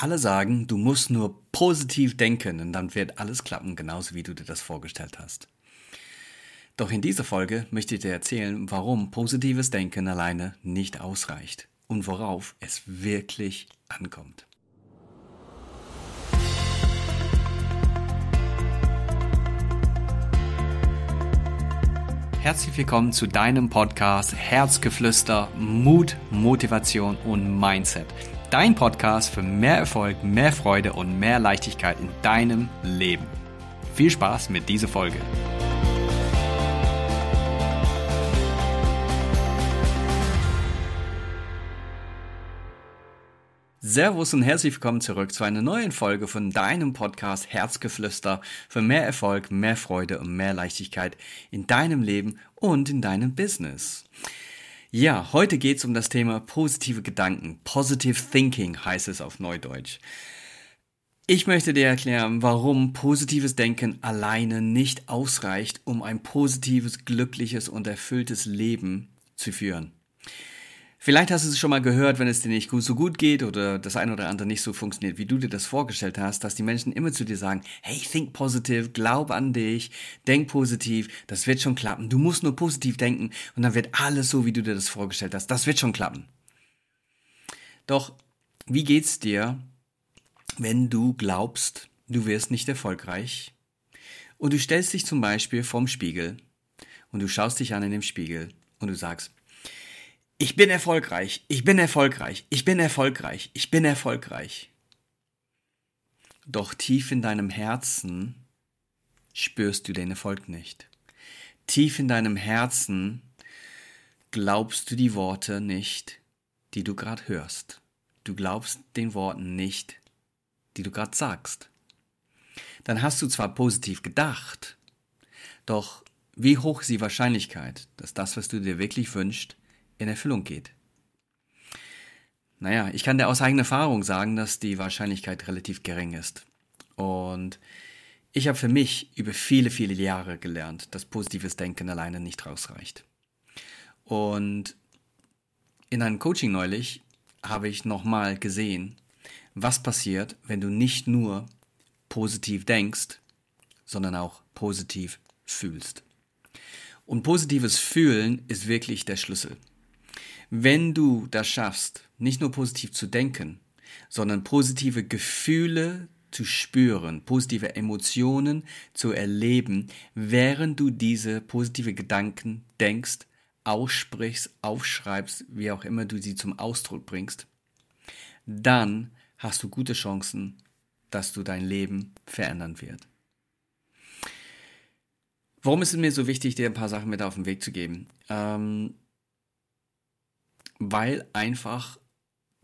Alle sagen, du musst nur positiv denken und dann wird alles klappen, genauso wie du dir das vorgestellt hast. Doch in dieser Folge möchte ich dir erzählen, warum positives Denken alleine nicht ausreicht und worauf es wirklich ankommt. Herzlich willkommen zu deinem Podcast Herzgeflüster, Mut, Motivation und Mindset Dein Podcast für mehr Erfolg, mehr Freude und mehr Leichtigkeit in deinem Leben. Viel Spaß mit dieser Folge. Servus und herzlich willkommen zurück zu einer neuen Folge von deinem Podcast Herzgeflüster für mehr Erfolg, mehr Freude und mehr Leichtigkeit in deinem Leben und in deinem Business. Ja, heute geht's um das Thema positive Gedanken. Positive Thinking heißt es auf Neudeutsch. Ich möchte dir erklären, warum positives Denken alleine nicht ausreicht, um ein positives, glückliches und erfülltes Leben zu führen. Vielleicht hast du es schon mal gehört, wenn es dir nicht so gut geht oder das eine oder andere nicht so funktioniert, wie du dir das vorgestellt hast, dass die Menschen immer zu dir sagen, hey, think positive, glaub an dich, denk positiv, das wird schon klappen. Du musst nur positiv denken und dann wird alles so, wie du dir das vorgestellt hast. Das wird schon klappen. Doch, wie geht's dir, wenn du glaubst, du wirst nicht erfolgreich und du stellst dich zum Beispiel vorm Spiegel und du schaust dich an in dem Spiegel und du sagst, ich bin erfolgreich, ich bin erfolgreich, ich bin erfolgreich, ich bin erfolgreich. Doch tief in deinem Herzen spürst du den Erfolg nicht. Tief in deinem Herzen glaubst du die Worte nicht, die du gerade hörst. Du glaubst den Worten nicht, die du gerade sagst. Dann hast du zwar positiv gedacht, doch wie hoch ist die Wahrscheinlichkeit, dass das, was du dir wirklich wünschst, in Erfüllung geht. Naja, ich kann dir aus eigener Erfahrung sagen, dass die Wahrscheinlichkeit relativ gering ist. Und ich habe für mich über viele, viele Jahre gelernt, dass positives Denken alleine nicht rausreicht. Und in einem Coaching neulich habe ich nochmal gesehen, was passiert, wenn du nicht nur positiv denkst, sondern auch positiv fühlst. Und positives Fühlen ist wirklich der Schlüssel. Wenn du das schaffst, nicht nur positiv zu denken, sondern positive Gefühle zu spüren, positive Emotionen zu erleben, während du diese positive Gedanken denkst, aussprichst, aufschreibst, wie auch immer du sie zum Ausdruck bringst, dann hast du gute Chancen, dass du dein Leben verändern wird. Warum ist es mir so wichtig, dir ein paar Sachen mit auf den Weg zu geben? Ähm, weil einfach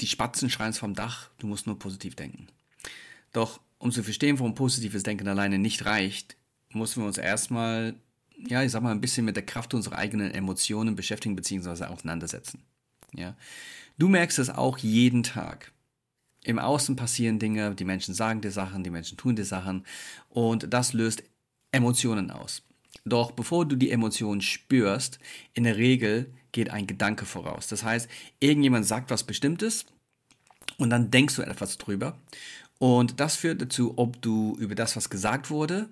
die Spatzen schreien vom Dach, du musst nur positiv denken. Doch um zu verstehen, warum positives Denken alleine nicht reicht, müssen wir uns erstmal, ja, ich sag mal, ein bisschen mit der Kraft unserer eigenen Emotionen beschäftigen bzw. auseinandersetzen. Ja. Du merkst es auch jeden Tag. Im Außen passieren Dinge, die Menschen sagen dir Sachen, die Menschen tun dir Sachen und das löst Emotionen aus. Doch bevor du die Emotionen spürst, in der Regel geht ein Gedanke voraus. Das heißt, irgendjemand sagt was Bestimmtes und dann denkst du etwas drüber. Und das führt dazu, ob du über das, was gesagt wurde,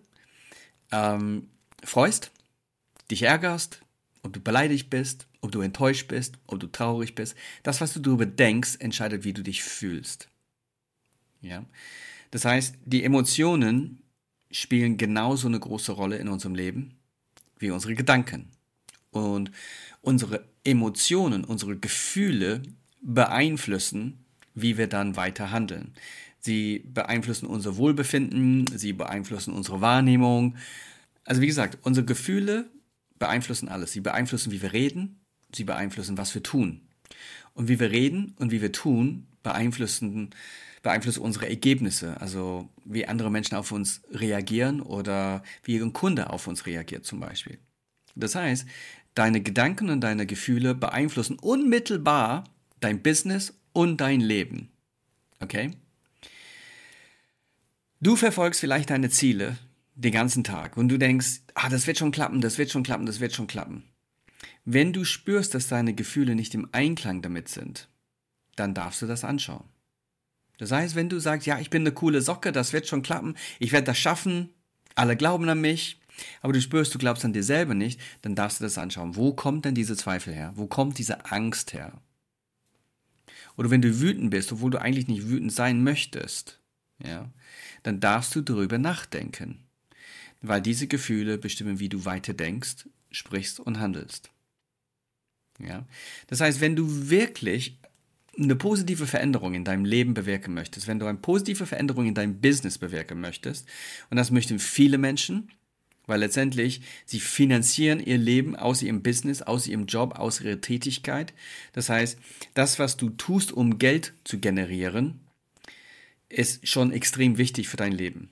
ähm, freust, dich ärgerst, ob du beleidigt bist, ob du enttäuscht bist, ob du traurig bist. Das, was du darüber denkst, entscheidet, wie du dich fühlst. Ja? Das heißt, die Emotionen spielen genauso eine große Rolle in unserem Leben wie unsere Gedanken. Und unsere Emotionen, unsere Gefühle beeinflussen, wie wir dann weiter handeln. Sie beeinflussen unser Wohlbefinden, sie beeinflussen unsere Wahrnehmung. Also wie gesagt, unsere Gefühle beeinflussen alles. Sie beeinflussen, wie wir reden, sie beeinflussen, was wir tun. Und wie wir reden und wie wir tun, beeinflussen, beeinflussen unsere Ergebnisse. Also wie andere Menschen auf uns reagieren oder wie ein Kunde auf uns reagiert zum Beispiel. Das heißt, Deine Gedanken und deine Gefühle beeinflussen unmittelbar dein Business und dein Leben. Okay? Du verfolgst vielleicht deine Ziele den ganzen Tag und du denkst, ah, das wird schon klappen, das wird schon klappen, das wird schon klappen. Wenn du spürst, dass deine Gefühle nicht im Einklang damit sind, dann darfst du das anschauen. Das heißt, wenn du sagst, ja, ich bin eine coole Socke, das wird schon klappen, ich werde das schaffen, alle glauben an mich, aber du spürst, du glaubst an dir selber nicht, dann darfst du das anschauen. Wo kommt denn diese Zweifel her? Wo kommt diese Angst her? Oder wenn du wütend bist, obwohl du eigentlich nicht wütend sein möchtest, ja, dann darfst du darüber nachdenken. Weil diese Gefühle bestimmen, wie du weiter denkst, sprichst und handelst. Ja? Das heißt, wenn du wirklich eine positive Veränderung in deinem Leben bewirken möchtest, wenn du eine positive Veränderung in deinem Business bewirken möchtest, und das möchten viele Menschen, weil letztendlich sie finanzieren ihr Leben aus ihrem Business, aus ihrem Job, aus ihrer Tätigkeit. Das heißt, das, was du tust, um Geld zu generieren, ist schon extrem wichtig für dein Leben.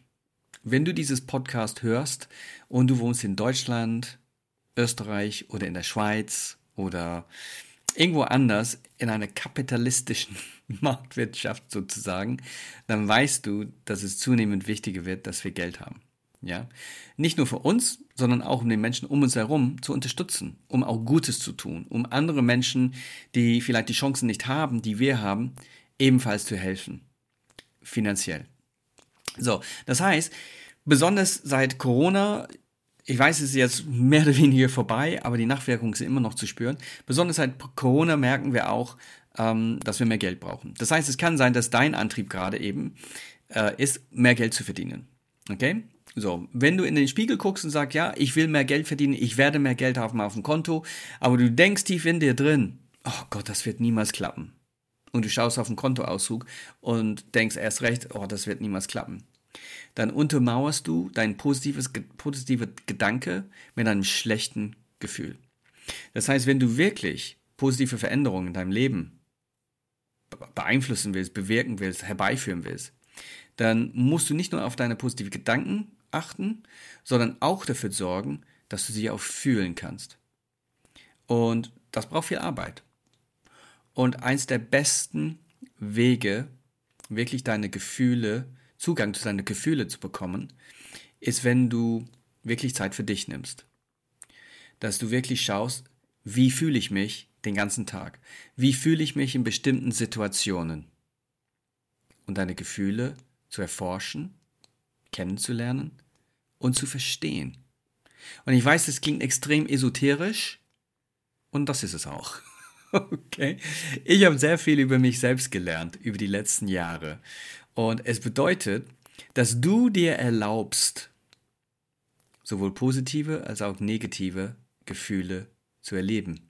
Wenn du dieses Podcast hörst und du wohnst in Deutschland, Österreich oder in der Schweiz oder irgendwo anders in einer kapitalistischen Marktwirtschaft sozusagen, dann weißt du, dass es zunehmend wichtiger wird, dass wir Geld haben. Ja, nicht nur für uns, sondern auch um den Menschen um uns herum zu unterstützen, um auch Gutes zu tun, um andere Menschen, die vielleicht die Chancen nicht haben, die wir haben, ebenfalls zu helfen. Finanziell. So, das heißt, besonders seit Corona, ich weiß, es ist jetzt mehr oder weniger vorbei, aber die Nachwirkungen sind immer noch zu spüren. Besonders seit Corona merken wir auch, ähm, dass wir mehr Geld brauchen. Das heißt, es kann sein, dass dein Antrieb gerade eben äh, ist, mehr Geld zu verdienen. Okay? So, wenn du in den Spiegel guckst und sagst, ja, ich will mehr Geld verdienen, ich werde mehr Geld haben auf dem Konto, aber du denkst tief in dir drin, oh Gott, das wird niemals klappen. Und du schaust auf den Kontoauszug und denkst erst recht, oh, das wird niemals klappen. Dann untermauerst du dein positives, positiver Gedanke mit einem schlechten Gefühl. Das heißt, wenn du wirklich positive Veränderungen in deinem Leben beeinflussen willst, bewirken willst, herbeiführen willst, dann musst du nicht nur auf deine positiven Gedanken achten, sondern auch dafür sorgen, dass du sie auch fühlen kannst. Und das braucht viel Arbeit. Und eins der besten Wege, wirklich deine Gefühle, Zugang zu deinen Gefühle zu bekommen, ist, wenn du wirklich Zeit für dich nimmst. Dass du wirklich schaust, wie fühle ich mich den ganzen Tag? Wie fühle ich mich in bestimmten Situationen? Und deine Gefühle zu erforschen, kennenzulernen und zu verstehen. Und ich weiß, es klingt extrem esoterisch und das ist es auch. Okay. Ich habe sehr viel über mich selbst gelernt über die letzten Jahre. Und es bedeutet, dass du dir erlaubst, sowohl positive als auch negative Gefühle zu erleben.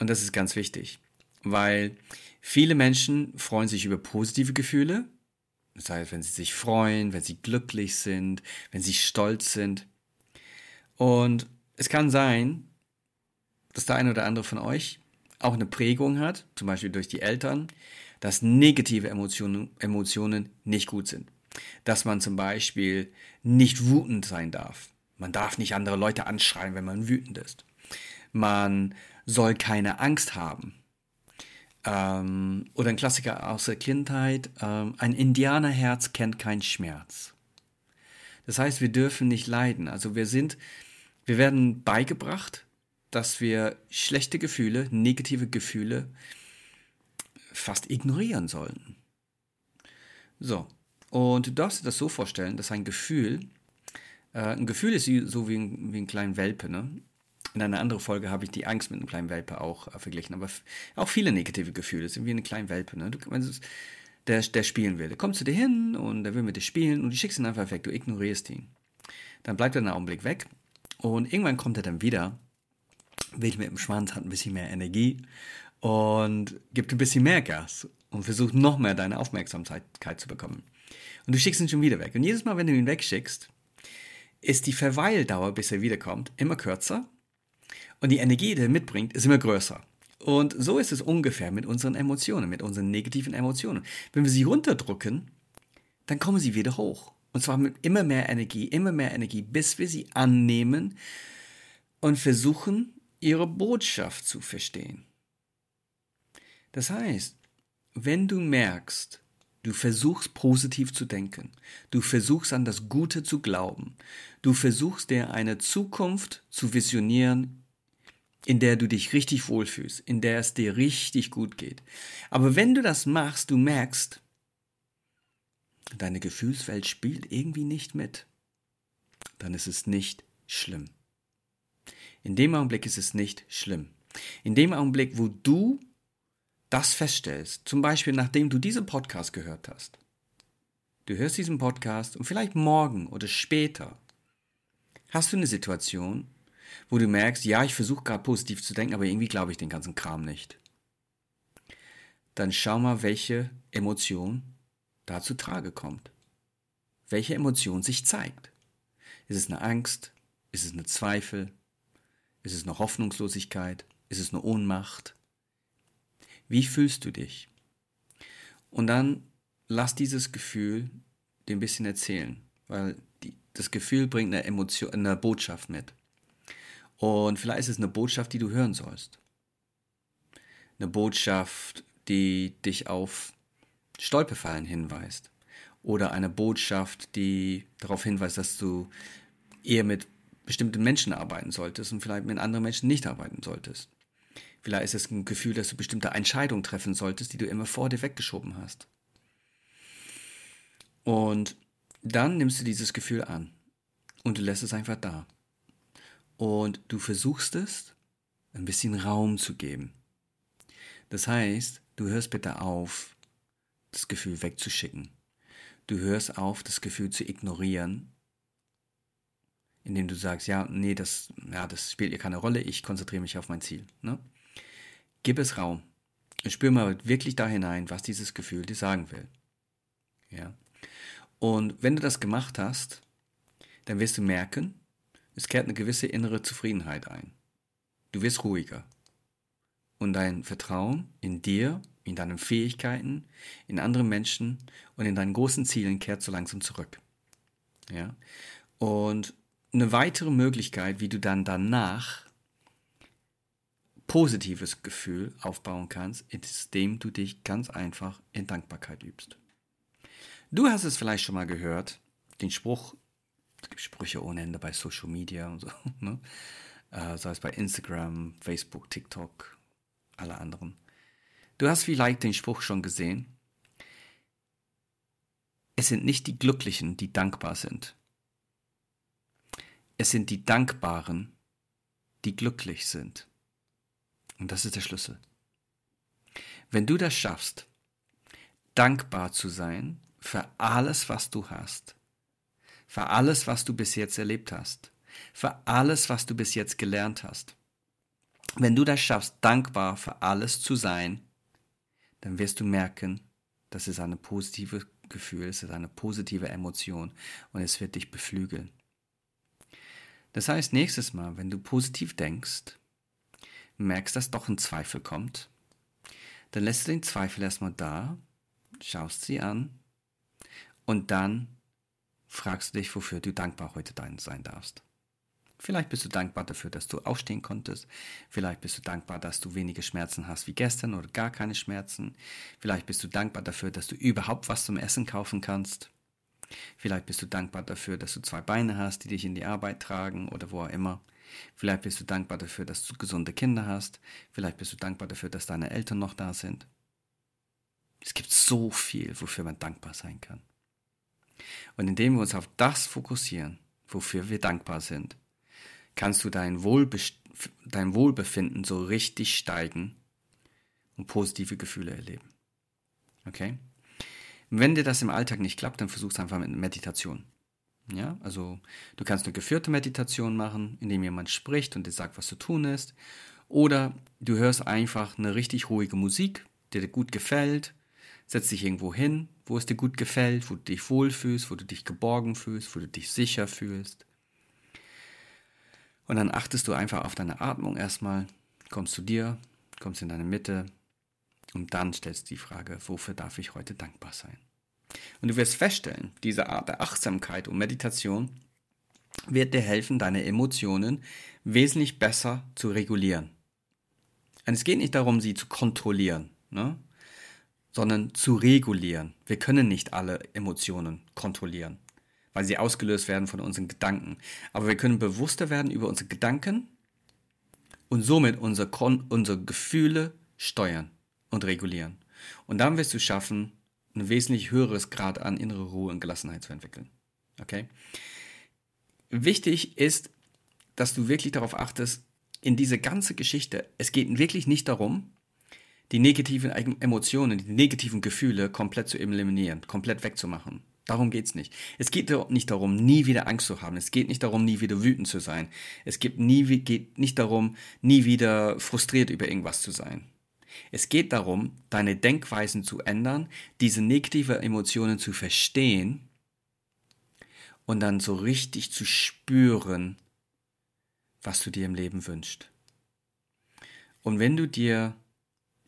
Und das ist ganz wichtig, weil viele Menschen freuen sich über positive Gefühle das heißt, wenn sie sich freuen, wenn sie glücklich sind, wenn sie stolz sind. Und es kann sein, dass der eine oder andere von euch auch eine Prägung hat, zum Beispiel durch die Eltern, dass negative Emotionen, Emotionen nicht gut sind. Dass man zum Beispiel nicht wütend sein darf. Man darf nicht andere Leute anschreien, wenn man wütend ist. Man soll keine Angst haben. Ähm, oder ein Klassiker aus der Kindheit, ähm, ein Indianerherz kennt keinen Schmerz. Das heißt, wir dürfen nicht leiden. Also wir sind, wir werden beigebracht, dass wir schlechte Gefühle, negative Gefühle fast ignorieren sollten. So, und du darfst dir das so vorstellen, dass ein Gefühl, äh, ein Gefühl ist so wie ein, wie ein kleiner Welpe, ne? In einer anderen Folge habe ich die Angst mit einem kleinen Welpe auch äh, verglichen, aber auch viele negative Gefühle sind wie eine kleine Welpe. Ne? Du, der, der spielen will. Der kommt zu dir hin und der will mit dir spielen und du schickst ihn einfach weg, du ignorierst ihn. Dann bleibt er einen Augenblick weg und irgendwann kommt er dann wieder, weht mit dem Schwanz, hat ein bisschen mehr Energie und gibt ein bisschen mehr Gas und versucht noch mehr deine Aufmerksamkeit zu bekommen. Und du schickst ihn schon wieder weg. Und jedes Mal, wenn du ihn wegschickst, ist die Verweildauer, bis er wiederkommt, immer kürzer und die Energie, die er mitbringt, ist immer größer. Und so ist es ungefähr mit unseren Emotionen, mit unseren negativen Emotionen. Wenn wir sie runterdrücken, dann kommen sie wieder hoch. Und zwar mit immer mehr Energie, immer mehr Energie, bis wir sie annehmen und versuchen, ihre Botschaft zu verstehen. Das heißt, wenn du merkst, du versuchst positiv zu denken, du versuchst an das Gute zu glauben, du versuchst dir eine Zukunft zu visionieren, in der du dich richtig wohlfühlst, in der es dir richtig gut geht. Aber wenn du das machst, du merkst, deine Gefühlswelt spielt irgendwie nicht mit, dann ist es nicht schlimm. In dem Augenblick ist es nicht schlimm. In dem Augenblick, wo du das feststellst, zum Beispiel nachdem du diesen Podcast gehört hast, du hörst diesen Podcast und vielleicht morgen oder später hast du eine Situation, wo du merkst, ja, ich versuche gerade positiv zu denken, aber irgendwie glaube ich den ganzen Kram nicht. Dann schau mal, welche Emotion da zu Trage kommt. Welche Emotion sich zeigt. Ist es eine Angst? Ist es eine Zweifel? Ist es eine Hoffnungslosigkeit? Ist es eine Ohnmacht? Wie fühlst du dich? Und dann lass dieses Gefühl dir ein bisschen erzählen, weil die, das Gefühl bringt eine Emotion, eine Botschaft mit. Und vielleicht ist es eine Botschaft, die du hören sollst. Eine Botschaft, die dich auf Stolperfallen hinweist. Oder eine Botschaft, die darauf hinweist, dass du eher mit bestimmten Menschen arbeiten solltest und vielleicht mit anderen Menschen nicht arbeiten solltest. Vielleicht ist es ein Gefühl, dass du bestimmte Entscheidungen treffen solltest, die du immer vor dir weggeschoben hast. Und dann nimmst du dieses Gefühl an und du lässt es einfach da. Und du versuchst es, ein bisschen Raum zu geben. Das heißt, du hörst bitte auf, das Gefühl wegzuschicken. Du hörst auf, das Gefühl zu ignorieren, indem du sagst, ja, nee, das, ja, das spielt ihr keine Rolle, ich konzentriere mich auf mein Ziel. Ne? Gib es Raum. Spür mal wirklich da hinein, was dieses Gefühl dir sagen will. Ja. Und wenn du das gemacht hast, dann wirst du merken, es kehrt eine gewisse innere Zufriedenheit ein. Du wirst ruhiger. Und dein Vertrauen in dir, in deinen Fähigkeiten, in andere Menschen und in deinen großen Zielen kehrt so langsam zurück. Ja? Und eine weitere Möglichkeit, wie du dann danach positives Gefühl aufbauen kannst, ist, indem du dich ganz einfach in Dankbarkeit übst. Du hast es vielleicht schon mal gehört, den Spruch, es gibt Sprüche ohne Ende bei Social Media und so, ne? äh, sei es bei Instagram, Facebook, TikTok, alle anderen. Du hast vielleicht den Spruch schon gesehen. Es sind nicht die Glücklichen, die dankbar sind. Es sind die Dankbaren, die glücklich sind. Und das ist der Schlüssel. Wenn du das schaffst, dankbar zu sein für alles, was du hast, für alles, was du bis jetzt erlebt hast, für alles, was du bis jetzt gelernt hast. Wenn du das schaffst, dankbar für alles zu sein, dann wirst du merken, das ist ein positives Gefühl, es ist eine positive Emotion und es wird dich beflügeln. Das heißt, nächstes Mal, wenn du positiv denkst, merkst, dass doch ein Zweifel kommt, dann lässt du den Zweifel erstmal da, schaust sie an und dann fragst du dich, wofür du dankbar heute sein darfst. Vielleicht bist du dankbar dafür, dass du aufstehen konntest. Vielleicht bist du dankbar, dass du weniger Schmerzen hast wie gestern oder gar keine Schmerzen. Vielleicht bist du dankbar dafür, dass du überhaupt was zum Essen kaufen kannst. Vielleicht bist du dankbar dafür, dass du zwei Beine hast, die dich in die Arbeit tragen oder wo auch immer. Vielleicht bist du dankbar dafür, dass du gesunde Kinder hast. Vielleicht bist du dankbar dafür, dass deine Eltern noch da sind. Es gibt so viel, wofür man dankbar sein kann. Und indem wir uns auf das fokussieren, wofür wir dankbar sind, kannst du dein, Wohlbe dein Wohlbefinden so richtig steigen und positive Gefühle erleben. Okay? Wenn dir das im Alltag nicht klappt, dann versuch es einfach mit Meditation. Ja, also du kannst eine geführte Meditation machen, indem jemand spricht und dir sagt, was zu tun ist. Oder du hörst einfach eine richtig ruhige Musik, die dir gut gefällt Setz dich irgendwo hin, wo es dir gut gefällt, wo du dich wohlfühlst, wo du dich geborgen fühlst, wo du dich sicher fühlst. Und dann achtest du einfach auf deine Atmung erstmal, kommst zu dir, kommst in deine Mitte und dann stellst du die Frage, wofür darf ich heute dankbar sein? Und du wirst feststellen, diese Art der Achtsamkeit und Meditation wird dir helfen, deine Emotionen wesentlich besser zu regulieren. Und es geht nicht darum, sie zu kontrollieren. Ne? Sondern zu regulieren. Wir können nicht alle Emotionen kontrollieren, weil sie ausgelöst werden von unseren Gedanken. Aber wir können bewusster werden über unsere Gedanken und somit unsere, Kon unsere Gefühle steuern und regulieren. Und dann wirst du schaffen, ein wesentlich höheres Grad an innere Ruhe und Gelassenheit zu entwickeln. Okay? Wichtig ist, dass du wirklich darauf achtest, in diese ganze Geschichte, es geht wirklich nicht darum, die negativen Emotionen, die negativen Gefühle komplett zu eliminieren, komplett wegzumachen. Darum geht es nicht. Es geht nicht darum, nie wieder Angst zu haben. Es geht nicht darum, nie wieder wütend zu sein. Es geht, nie, geht nicht darum, nie wieder frustriert über irgendwas zu sein. Es geht darum, deine Denkweisen zu ändern, diese negativen Emotionen zu verstehen und dann so richtig zu spüren, was du dir im Leben wünschst. Und wenn du dir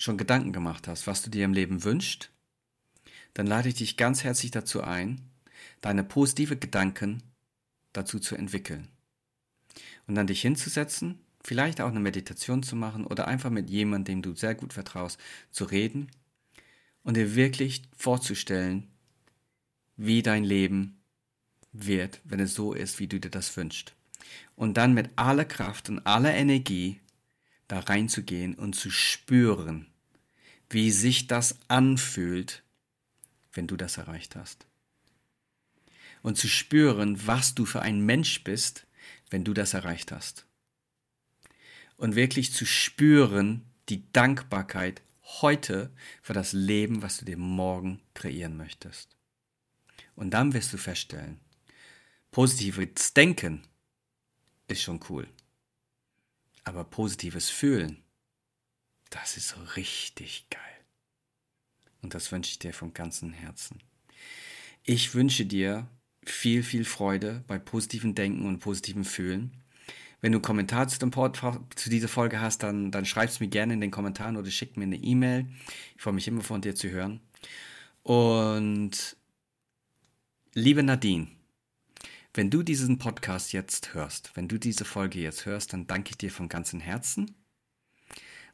schon Gedanken gemacht hast, was du dir im Leben wünschst, dann lade ich dich ganz herzlich dazu ein, deine positive Gedanken dazu zu entwickeln. Und dann dich hinzusetzen, vielleicht auch eine Meditation zu machen oder einfach mit jemandem, dem du sehr gut vertraust, zu reden und dir wirklich vorzustellen, wie dein Leben wird, wenn es so ist, wie du dir das wünschst. Und dann mit aller Kraft und aller Energie da reinzugehen und zu spüren, wie sich das anfühlt, wenn du das erreicht hast. Und zu spüren, was du für ein Mensch bist, wenn du das erreicht hast. Und wirklich zu spüren, die Dankbarkeit heute für das Leben, was du dir morgen kreieren möchtest. Und dann wirst du feststellen, positives Denken ist schon cool. Aber positives Fühlen, das ist richtig geil. Und das wünsche ich dir vom ganzen Herzen. Ich wünsche dir viel, viel Freude bei positivem Denken und positivem Fühlen. Wenn du einen Kommentar zu, dem Pod, zu dieser Folge hast, dann, dann schreib es mir gerne in den Kommentaren oder schick mir eine E-Mail. Ich freue mich immer von dir zu hören. Und liebe Nadine, wenn du diesen Podcast jetzt hörst, wenn du diese Folge jetzt hörst, dann danke ich dir von ganzem Herzen,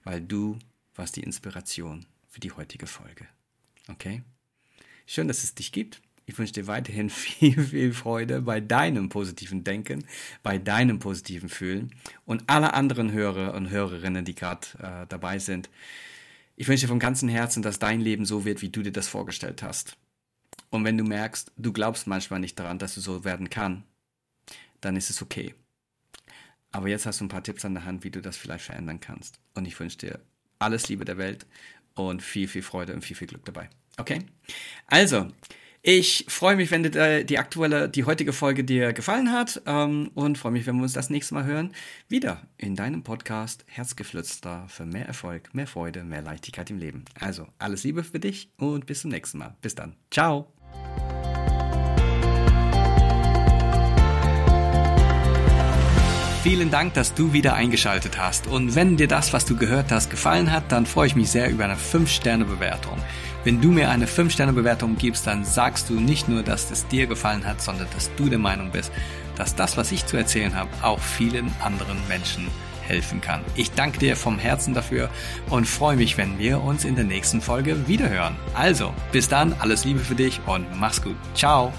weil du warst die Inspiration für die heutige Folge. Okay? Schön, dass es dich gibt. Ich wünsche dir weiterhin viel, viel Freude bei deinem positiven Denken, bei deinem positiven Fühlen und alle anderen Hörer und Hörerinnen, die gerade äh, dabei sind. Ich wünsche dir vom ganzen Herzen, dass dein Leben so wird, wie du dir das vorgestellt hast. Und wenn du merkst, du glaubst manchmal nicht daran, dass du so werden kann, dann ist es okay. Aber jetzt hast du ein paar Tipps an der Hand, wie du das vielleicht verändern kannst. Und ich wünsche dir alles Liebe der Welt und viel, viel Freude und viel, viel Glück dabei. Okay? Also, ich freue mich, wenn dir die aktuelle, die heutige Folge dir gefallen hat ähm, und freue mich, wenn wir uns das nächste Mal hören. Wieder in deinem Podcast Herzgeflüster für mehr Erfolg, mehr Freude, mehr Leichtigkeit im Leben. Also, alles Liebe für dich und bis zum nächsten Mal. Bis dann. Ciao. Vielen Dank, dass du wieder eingeschaltet hast. Und wenn dir das, was du gehört hast, gefallen hat, dann freue ich mich sehr über eine 5-Sterne-Bewertung. Wenn du mir eine 5-Sterne-Bewertung gibst, dann sagst du nicht nur, dass es dir gefallen hat, sondern dass du der Meinung bist, dass das, was ich zu erzählen habe, auch vielen anderen Menschen helfen kann. Ich danke dir vom Herzen dafür und freue mich, wenn wir uns in der nächsten Folge wiederhören. Also, bis dann, alles Liebe für dich und mach's gut. Ciao.